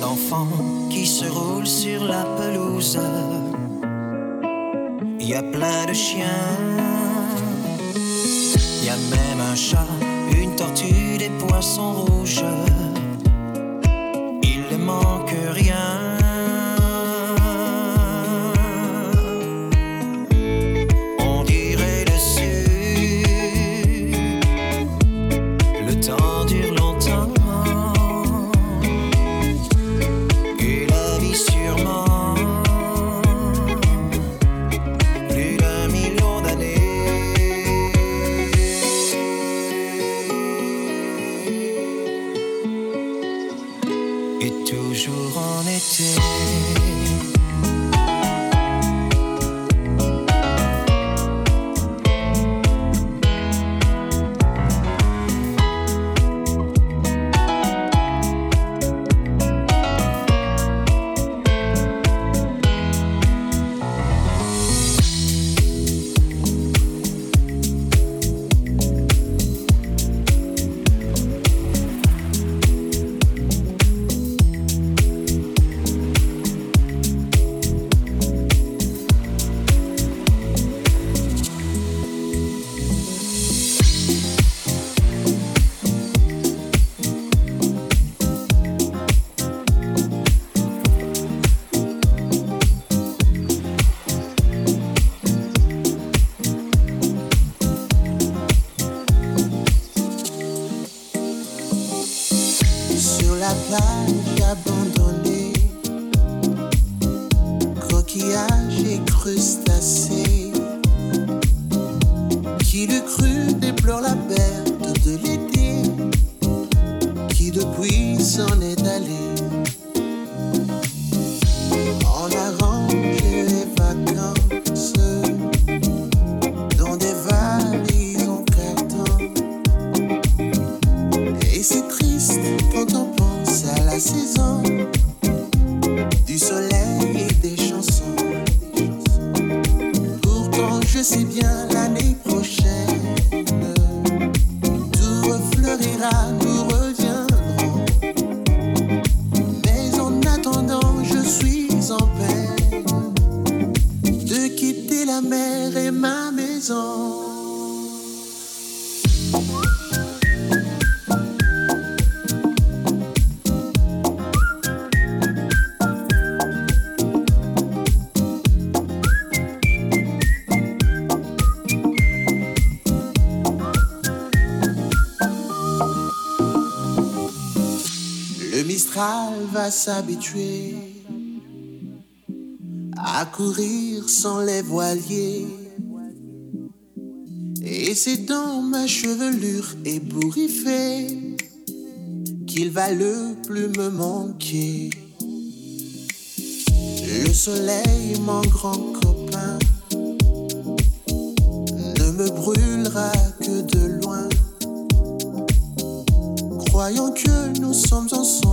d'enfants qui se roulent sur la pelouse. Il y a plein de chiens. Il y a même un chat, une tortue, des poissons rouges. Il ne manque rien. on it. s'habituer à courir sans les voiliers. Et c'est dans ma chevelure ébouriffée qu'il va le plus me manquer. Le soleil, mon grand copain, ne me brûlera que de loin. Croyant que nous sommes ensemble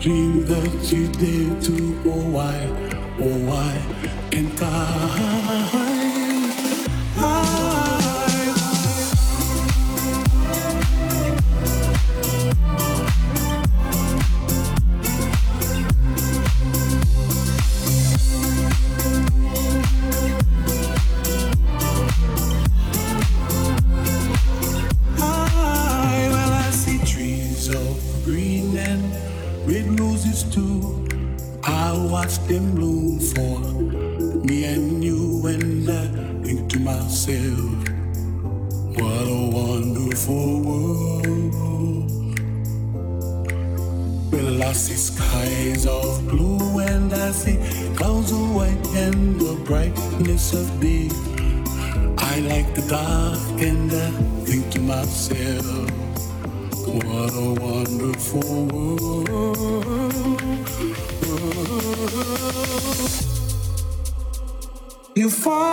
dream that you did to oh why, oh why, and I. dark and I think to myself, what a wonderful world. world. You fall.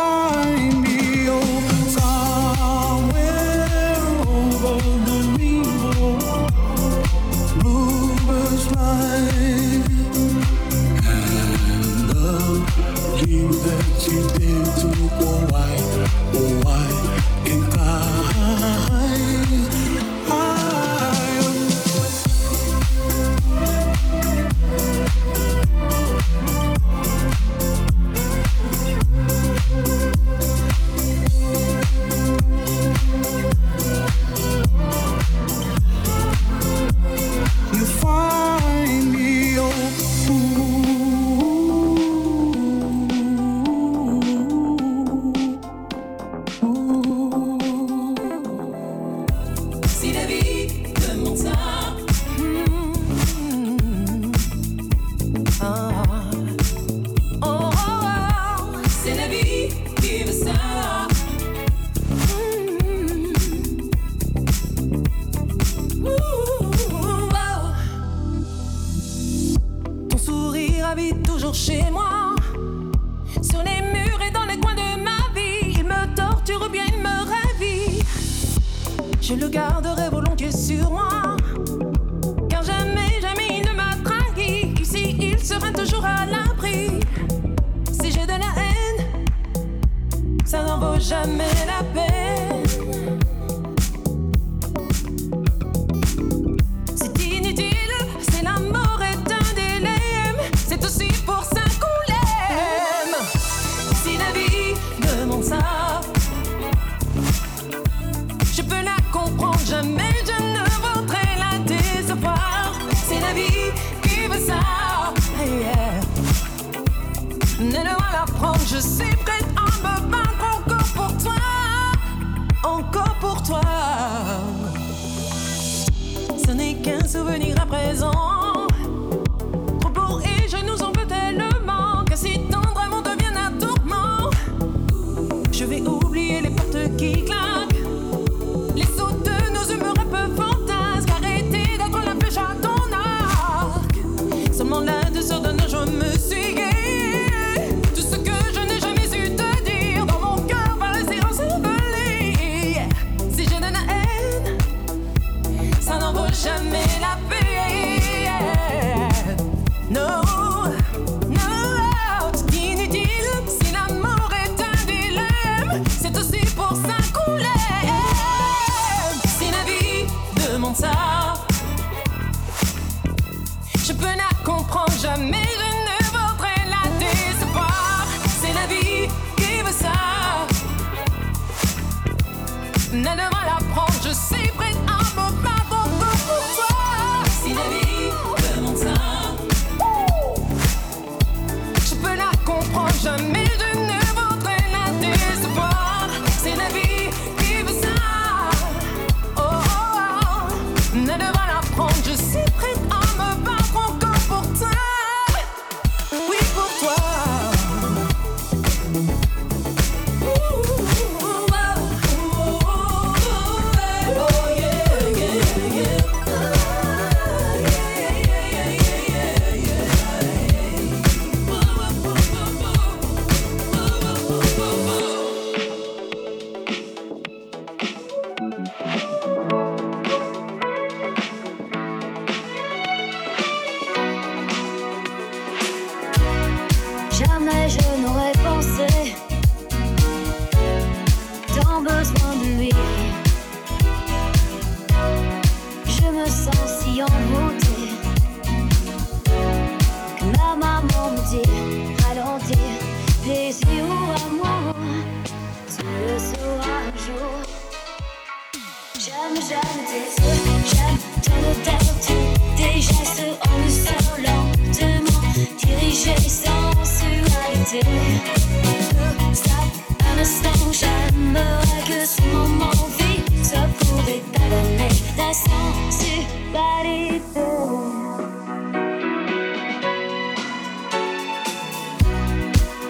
la.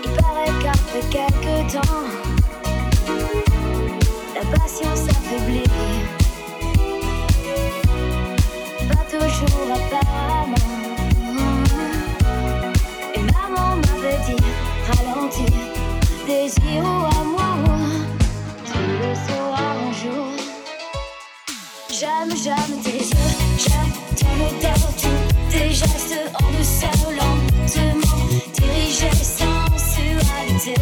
Il paraît qu'après quelques temps, la patience affaiblit. Pas toujours apparemment. Et maman m'avait dit, ralentir, désir ou J'aime, j'aime tes yeux, j'aime ton odeur, tous tes gestes en lentement dirigés, sensualité.